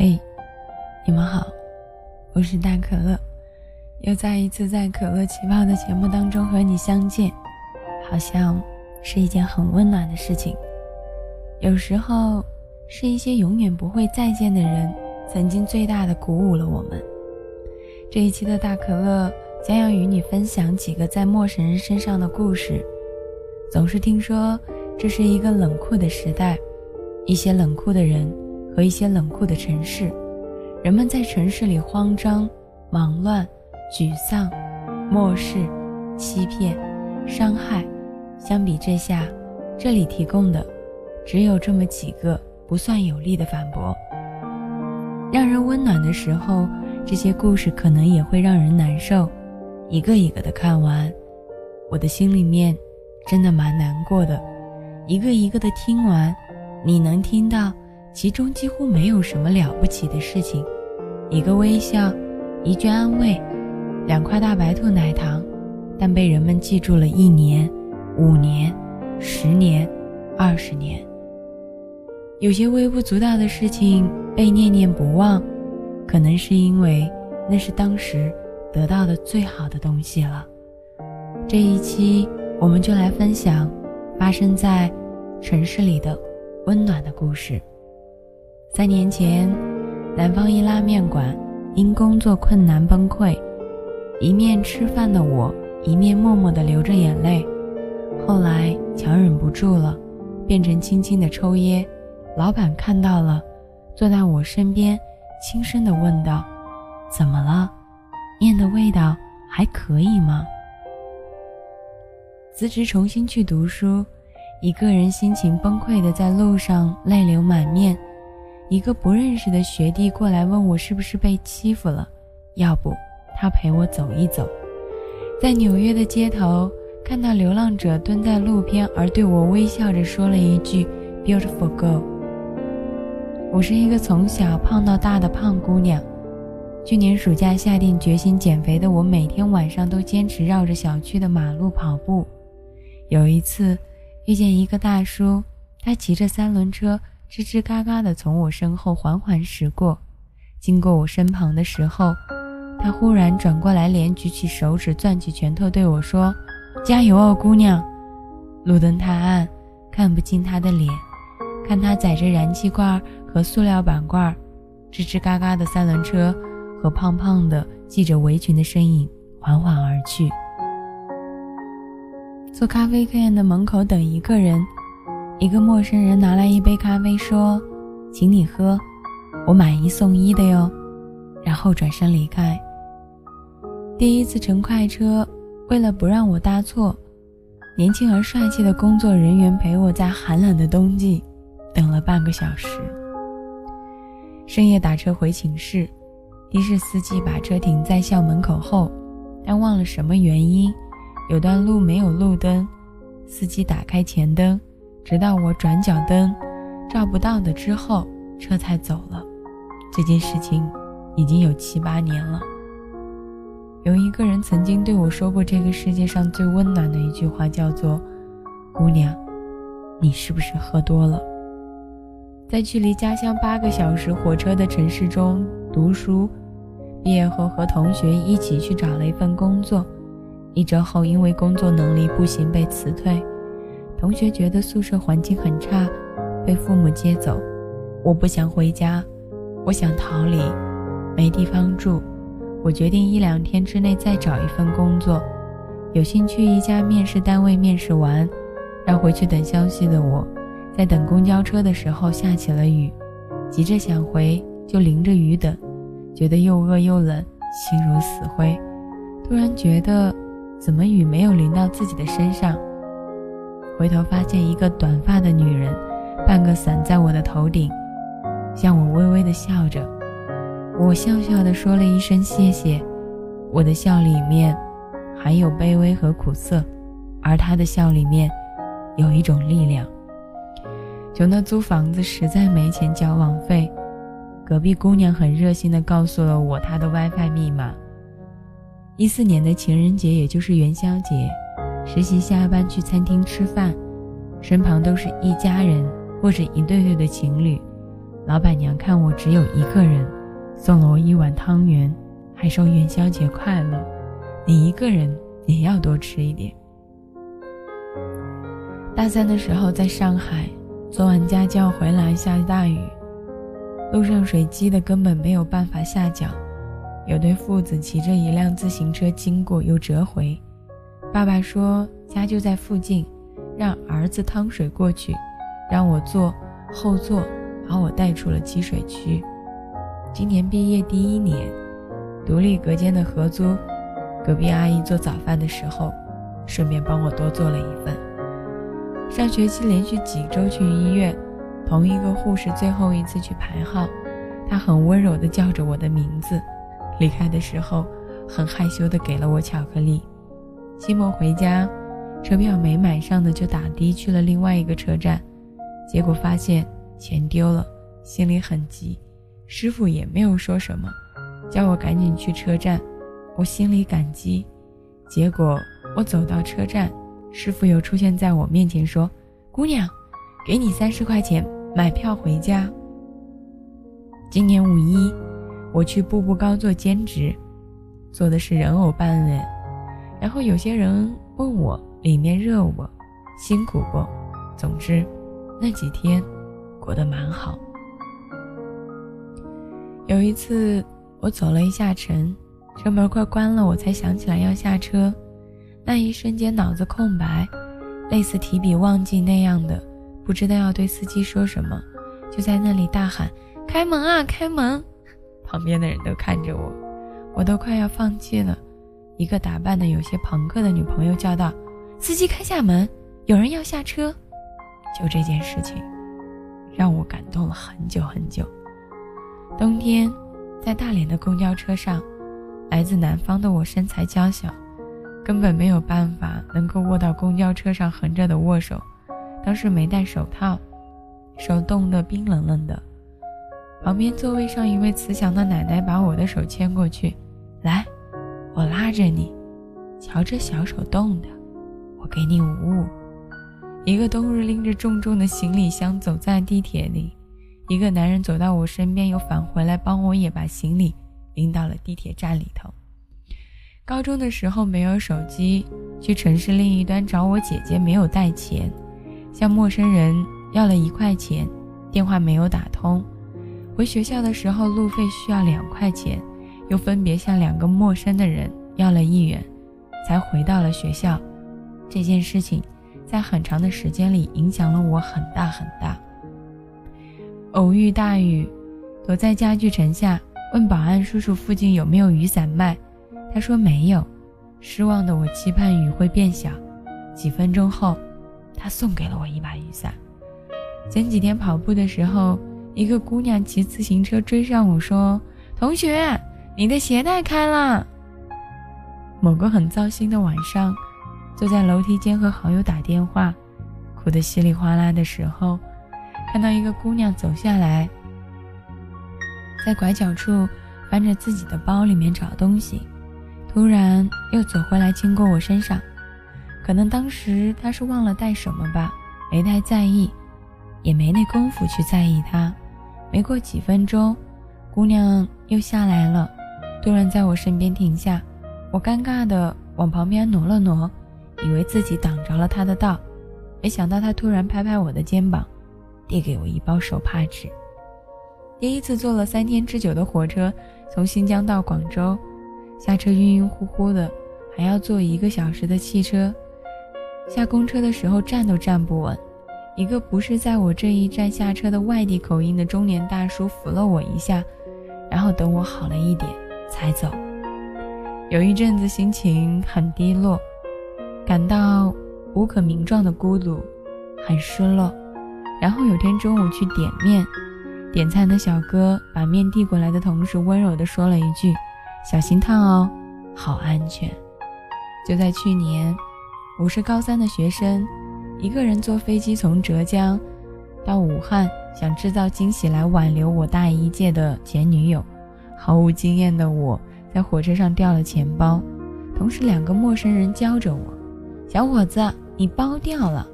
嘿，你们好，我是大可乐，又再一次在可乐起泡的节目当中和你相见，好像是一件很温暖的事情。有时候，是一些永远不会再见的人，曾经最大的鼓舞了我们。这一期的大可乐将要与你分享几个在陌生人身上的故事。总是听说这是一个冷酷的时代，一些冷酷的人。和一些冷酷的城市，人们在城市里慌张、忙乱、沮丧、漠视、欺骗、伤害。相比之下，这里提供的只有这么几个不算有力的反驳。让人温暖的时候，这些故事可能也会让人难受。一个一个的看完，我的心里面真的蛮难过的。一个一个的听完，你能听到。其中几乎没有什么了不起的事情，一个微笑，一句安慰，两块大白兔奶糖，但被人们记住了一年、五年、十年、二十年。有些微不足道的事情被念念不忘，可能是因为那是当时得到的最好的东西了。这一期我们就来分享发生在城市里的温暖的故事。三年前，南方一拉面馆因工作困难崩溃，一面吃饭的我，一面默默地流着眼泪。后来强忍不住了，变成轻轻的抽噎。老板看到了，坐在我身边，轻声地问道：“怎么了？面的味道还可以吗？”辞职重新去读书，一个人心情崩溃的在路上泪流满面。一个不认识的学弟过来问我是不是被欺负了，要不他陪我走一走。在纽约的街头，看到流浪者蹲在路边，而对我微笑着说了一句 “beautiful girl”。我是一个从小胖到大的胖姑娘，去年暑假下定决心减肥的我，每天晚上都坚持绕着小区的马路跑步。有一次，遇见一个大叔，他骑着三轮车。吱吱嘎嘎地从我身后缓缓驶过，经过我身旁的时候，他忽然转过来，脸举起手指，攥起拳头对我说：“加油哦，姑娘！”路灯太暗，看不清他的脸，看他载着燃气罐和塑料板罐，吱吱嘎嘎的三轮车和胖胖的系着围裙的身影缓缓而去。坐咖啡店的门口等一个人。一个陌生人拿来一杯咖啡，说：“请你喝，我买一送一的哟。”然后转身离开。第一次乘快车，为了不让我搭错，年轻而帅气的工作人员陪我在寒冷的冬季等了半个小时。深夜打车回寝室，的士司机把车停在校门口后，但忘了什么原因，有段路没有路灯，司机打开前灯。直到我转角灯照不到的之后，车才走了。这件事情已经有七八年了。有一个人曾经对我说过这个世界上最温暖的一句话，叫做“姑娘，你是不是喝多了？”在距离家乡八个小时火车的城市中读书，毕业后和同学一起去找了一份工作，一周后因为工作能力不行被辞退。同学觉得宿舍环境很差，被父母接走。我不想回家，我想逃离，没地方住。我决定一两天之内再找一份工作。有幸去一家面试单位面试完，要回去等消息的我，在等公交车的时候下起了雨，急着想回，就淋着雨等，觉得又饿又冷，心如死灰。突然觉得，怎么雨没有淋到自己的身上？回头发现一个短发的女人，半个伞在我的头顶，向我微微的笑着。我笑笑的说了一声谢谢。我的笑里面含有卑微和苦涩，而她的笑里面有一种力量。穷的租房子实在没钱交网费，隔壁姑娘很热心的告诉了我她的 WiFi 密码。一四年的情人节，也就是元宵节。实习下班去餐厅吃饭，身旁都是一家人或者一对对的情侣，老板娘看我只有一个人，送了我一碗汤圆，还说元宵节快乐。你一个人也要多吃一点。大三的时候在上海做完家教回来，下大雨，路上水积的根本没有办法下脚。有对父子骑着一辆自行车经过，又折回。爸爸说家就在附近，让儿子趟水过去，让我坐后座，把我带出了积水区。今年毕业第一年，独立隔间的合租，隔壁阿姨做早饭的时候，顺便帮我多做了一份。上学期连续几周去医院，同一个护士最后一次去排号，她很温柔地叫着我的名字。离开的时候，很害羞的给了我巧克力。期末回家，车票没买上的就打的去了另外一个车站，结果发现钱丢了，心里很急。师傅也没有说什么，叫我赶紧去车站。我心里感激。结果我走到车站，师傅又出现在我面前说：“姑娘，给你三十块钱买票回家。”今年五一。我去步步高做兼职，做的是人偶扮脸，然后有些人问我里面热不，辛苦不？总之，那几天过得蛮好。有一次我走了一下城，车门快关了，我才想起来要下车，那一瞬间脑子空白，类似提笔忘记那样的，不知道要对司机说什么，就在那里大喊：“开门啊，开门！”旁边的人都看着我，我都快要放弃了。一个打扮的有些朋克的女朋友叫道：“司机开下门，有人要下车。”就这件事情，让我感动了很久很久。冬天，在大连的公交车上，来自南方的我身材娇小，根本没有办法能够握到公交车上横着的握手。当时没戴手套，手冻得冰冷冷的。旁边座位上一位慈祥的奶奶把我的手牵过去，来，我拉着你，瞧这小手冻的，我给你捂捂。一个冬日拎着重重的行李箱走在地铁里，一个男人走到我身边又返回来帮我也把行李拎到了地铁站里头。高中的时候没有手机，去城市另一端找我姐姐没有带钱，向陌生人要了一块钱，电话没有打通。回学校的时候，路费需要两块钱，又分别向两个陌生的人要了一元，才回到了学校。这件事情在很长的时间里影响了我很大很大。偶遇大雨，躲在家具城下，问保安叔叔附近有没有雨伞卖，他说没有。失望的我期盼雨会变小。几分钟后，他送给了我一把雨伞。前几天跑步的时候。一个姑娘骑自行车追上我说：“同学，你的鞋带开了。”某个很糟心的晚上，坐在楼梯间和好友打电话，哭得稀里哗啦的时候，看到一个姑娘走下来，在拐角处翻着自己的包里面找东西，突然又走回来经过我身上，可能当时她是忘了带什么吧，没太在意，也没那功夫去在意她。没过几分钟，姑娘又下来了，突然在我身边停下。我尴尬的往旁边挪了挪，以为自己挡着了他的道，没想到他突然拍拍我的肩膀，递给我一包手帕纸。第一次坐了三天之久的火车，从新疆到广州，下车晕晕乎乎的，还要坐一个小时的汽车，下公车的时候站都站不稳。一个不是在我这一站下车的外地口音的中年大叔扶了我一下，然后等我好了一点才走。有一阵子心情很低落，感到无可名状的孤独，很失落。然后有天中午去点面，点餐的小哥把面递过来的同时温柔地说了一句：“小心烫哦，好安全。”就在去年，我是高三的学生。一个人坐飞机从浙江到武汉，想制造惊喜来挽留我大一届的前女友。毫无经验的我在火车上掉了钱包，同时两个陌生人教着我：“小伙子，你包掉了。”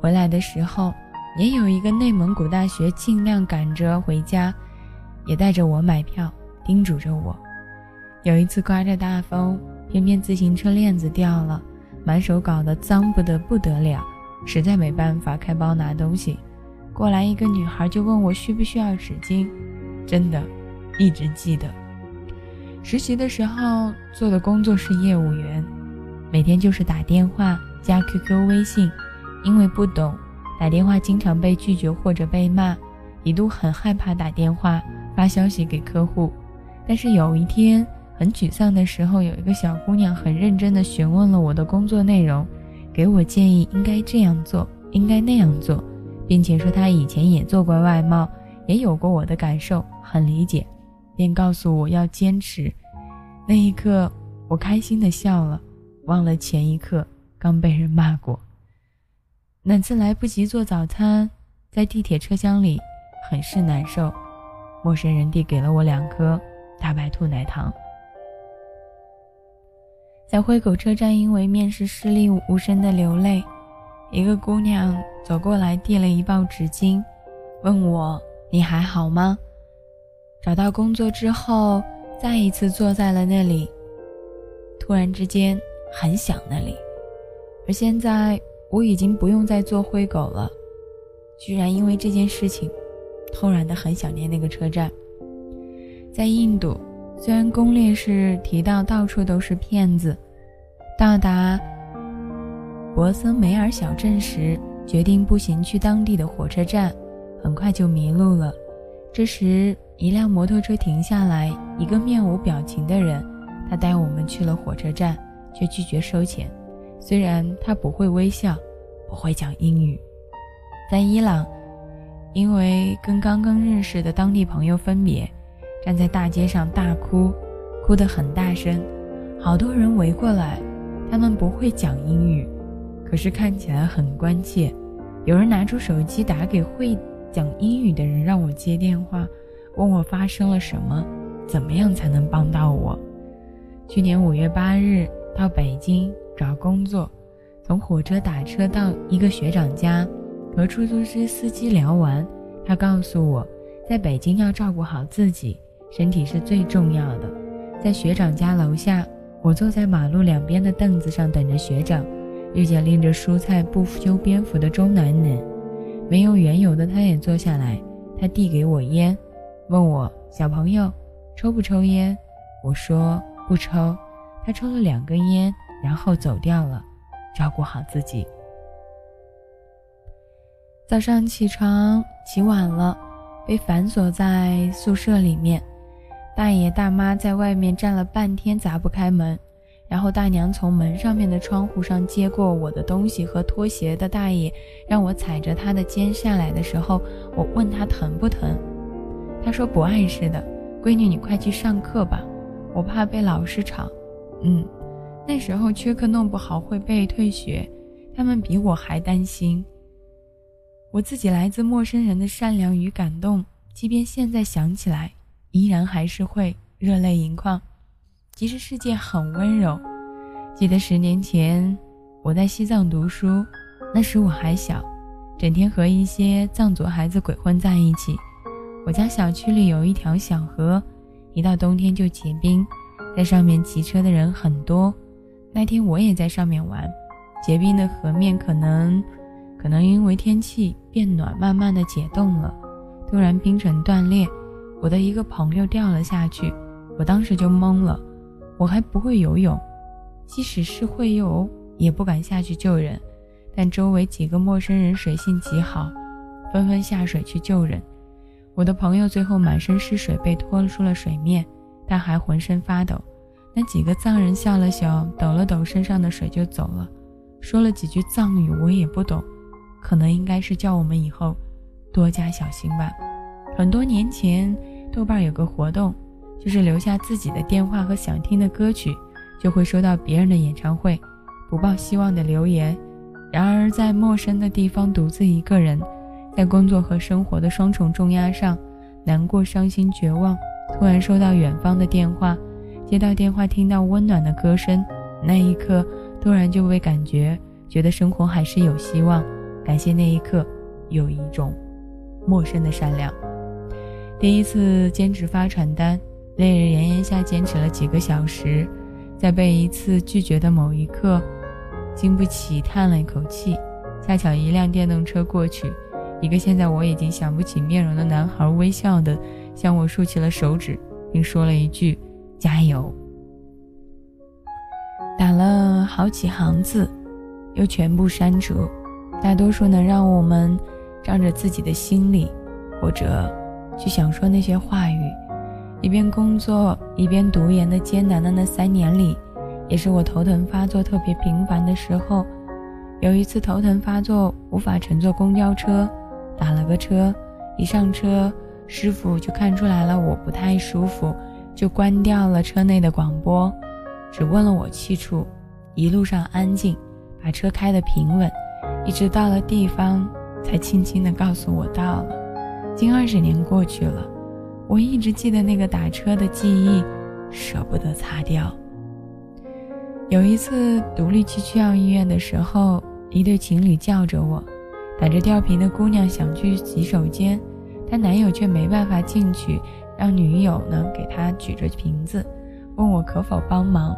回来的时候也有一个内蒙古大学尽量赶着回家，也带着我买票，叮嘱着我。有一次刮着大风，偏偏自行车链子掉了，满手搞得脏不得不得了，实在没办法开包拿东西。过来一个女孩就问我需不需要纸巾，真的，一直记得。实习的时候做的工作是业务员，每天就是打电话加 QQ 微信，因为不懂。打电话经常被拒绝或者被骂，一度很害怕打电话发消息给客户。但是有一天很沮丧的时候，有一个小姑娘很认真地询问了我的工作内容，给我建议应该这样做，应该那样做，并且说她以前也做过外贸，也有过我的感受，很理解，便告诉我要坚持。那一刻我开心地笑了，忘了前一刻刚被人骂过。那次来不及做早餐，在地铁车厢里很是难受。陌生人递给了我两颗大白兔奶糖。在灰狗车站，因为面试失利，无声的流泪。一个姑娘走过来，递了一包纸巾，问我：“你还好吗？”找到工作之后，再一次坐在了那里。突然之间，很想那里，而现在。我已经不用再做灰狗了，居然因为这件事情，突然的很想念那个车站。在印度，虽然攻略是提到到处都是骗子，到达博森梅尔小镇时，决定步行去当地的火车站，很快就迷路了。这时，一辆摩托车停下来，一个面无表情的人，他带我们去了火车站，却拒绝收钱。虽然他不会微笑，不会讲英语，在伊朗，因为跟刚刚认识的当地朋友分别，站在大街上大哭，哭得很大声，好多人围过来，他们不会讲英语，可是看起来很关切。有人拿出手机打给会讲英语的人，让我接电话，问我发生了什么，怎么样才能帮到我。去年五月八日到北京。找工作，从火车打车到一个学长家，和出租车司机聊完，他告诉我，在北京要照顾好自己，身体是最重要的。在学长家楼下，我坐在马路两边的凳子上等着学长，遇见拎着蔬菜不修边幅的中男人，没有缘由的他也坐下来，他递给我烟，问我小朋友抽不抽烟，我说不抽，他抽了两根烟。然后走掉了，照顾好自己。早上起床起晚了，被反锁在宿舍里面，大爷大妈在外面站了半天砸不开门，然后大娘从门上面的窗户上接过我的东西和拖鞋的大爷让我踩着他的肩下来的时候，我问他疼不疼，他说不碍事的，闺女你快去上课吧，我怕被老师吵。嗯。那时候缺课弄不好会被退学，他们比我还担心。我自己来自陌生人的善良与感动，即便现在想起来，依然还是会热泪盈眶。其实世界很温柔。记得十年前我在西藏读书，那时我还小，整天和一些藏族孩子鬼混在一起。我家小区里有一条小河，一到冬天就结冰，在上面骑车的人很多。那天我也在上面玩，结冰的河面可能，可能因为天气变暖，慢慢的解冻了。突然冰层断裂，我的一个朋友掉了下去，我当时就懵了。我还不会游泳，即使是会游，也不敢下去救人。但周围几个陌生人水性极好，纷纷下水去救人。我的朋友最后满身是水被拖出了水面，但还浑身发抖。那几个藏人笑了笑，抖了抖身上的水就走了，说了几句藏语，我也不懂，可能应该是叫我们以后多加小心吧。很多年前，豆瓣有个活动，就是留下自己的电话和想听的歌曲，就会收到别人的演唱会不抱希望的留言。然而，在陌生的地方独自一个人，在工作和生活的双重重压上，难过、伤心、绝望，突然收到远方的电话。接到电话，听到温暖的歌声，那一刻突然就会感觉，觉得生活还是有希望。感谢那一刻有一种陌生的善良。第一次坚持发传单，烈日炎炎下坚持了几个小时，在被一次拒绝的某一刻，经不起叹了一口气。恰巧一辆电动车过去，一个现在我已经想不起面容的男孩微笑的向我竖起了手指，并说了一句：“加油。”打了好几行字，又全部删除，大多数能让我们仗着自己的心里，或者。去想说那些话语，一边工作一边读研的艰难的那三年里，也是我头疼发作特别频繁的时候。有一次头疼发作，无法乘坐公交车，打了个车，一上车，师傅就看出来了我不太舒服，就关掉了车内的广播，只问了我去处，一路上安静，把车开得平稳，一直到了地方，才轻轻地告诉我到了。近二十年过去了，我一直记得那个打车的记忆，舍不得擦掉。有一次独立去区医院的时候，一对情侣叫着我，打着吊瓶的姑娘想去洗手间，她男友却没办法进去，让女友呢给她举着瓶子，问我可否帮忙。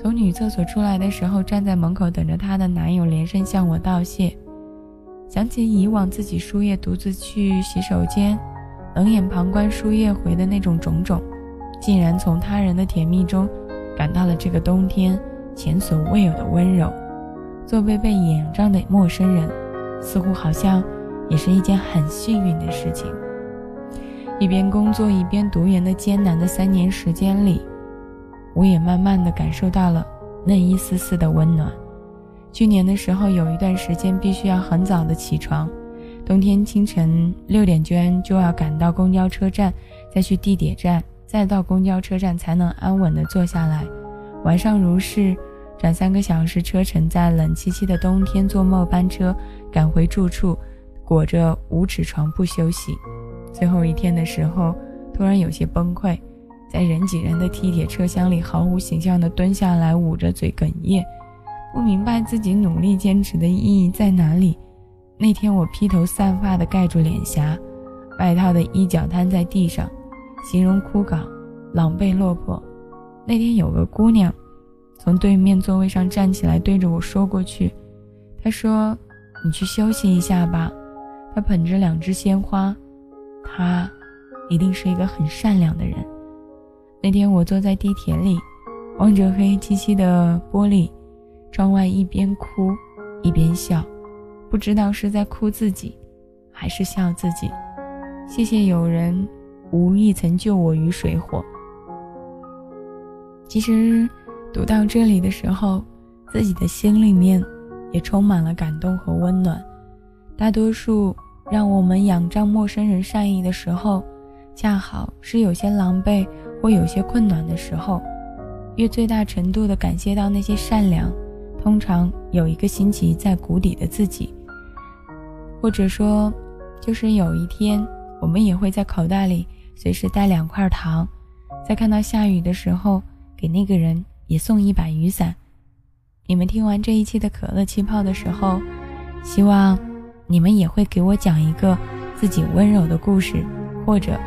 从女厕所出来的时候，站在门口等着她的男友连声向我道谢。想起以往自己输液独自去洗手间，冷眼旁观输液回的那种种种，竟然从他人的甜蜜中，感到了这个冬天前所未有的温柔。作为被掩障的陌生人，似乎好像也是一件很幸运的事情。一边工作一边读研的艰难的三年时间里，我也慢慢的感受到了那一丝丝的温暖。去年的时候，有一段时间必须要很早的起床，冬天清晨六点间就要赶到公交车站，再去地铁站，再到公交车站才能安稳的坐下来。晚上如是，转三个小时车程，在冷凄凄的冬天坐末班车赶回住处，裹着五尺床铺休息。最后一天的时候，突然有些崩溃，在人挤人的地铁车厢里毫无形象的蹲下来，捂着嘴哽咽。不明白自己努力坚持的意义在哪里。那天我披头散发的盖住脸颊，外套的衣角摊在地上，形容枯槁、狼狈落魄。那天有个姑娘从对面座位上站起来，对着我说过去。他说：“你去休息一下吧。”他捧着两只鲜花，他一定是一个很善良的人。那天我坐在地铁里，望着黑漆漆的玻璃。窗外一边哭一边笑，不知道是在哭自己，还是笑自己。谢谢有人无意曾救我于水火。其实读到这里的时候，自己的心里面也充满了感动和温暖。大多数让我们仰仗陌生人善意的时候，恰好是有些狼狈或有些困难的时候，越最大程度的感谢到那些善良。通常有一个星期在谷底的自己，或者说，就是有一天，我们也会在口袋里随时带两块糖，在看到下雨的时候，给那个人也送一把雨伞。你们听完这一期的可乐气泡的时候，希望你们也会给我讲一个自己温柔的故事，或者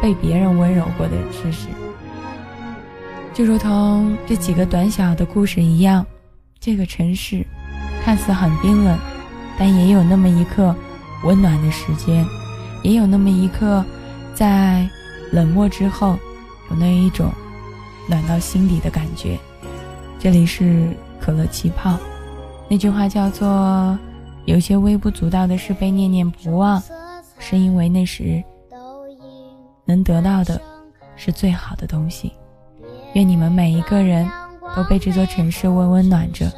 被别人温柔过的事实，就如同这几个短小的故事一样。这个城市看似很冰冷，但也有那么一刻温暖的时间，也有那么一刻在冷漠之后有那一种暖到心底的感觉。这里是可乐气泡，那句话叫做：“有些微不足道的事被念念不忘，是因为那时能得到的是最好的东西。”愿你们每一个人。都被这座城市温温暖着，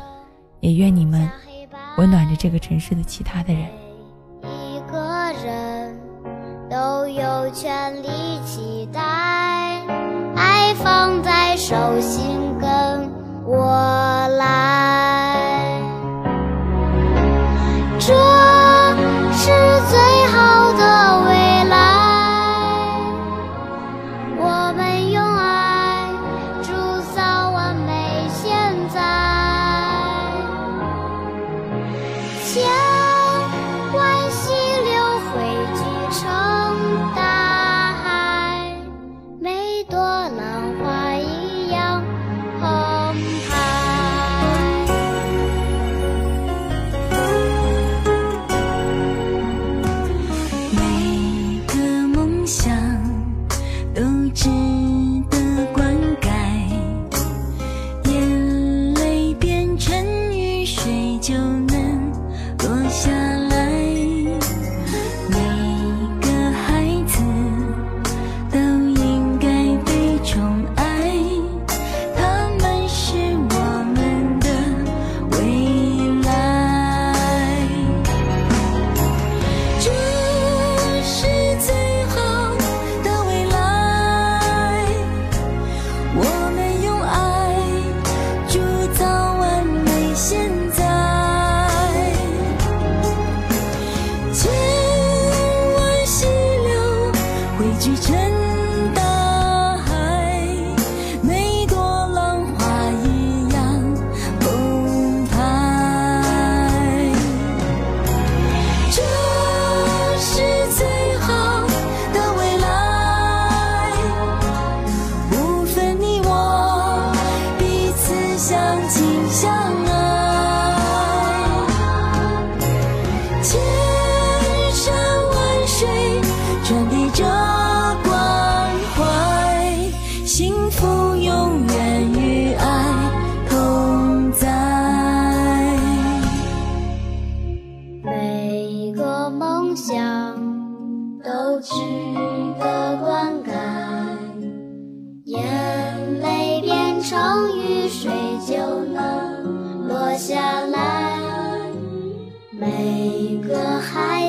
也愿你们温暖着这个城市的其他的人。一个人都有权利期待，爱放在手心我来，这我还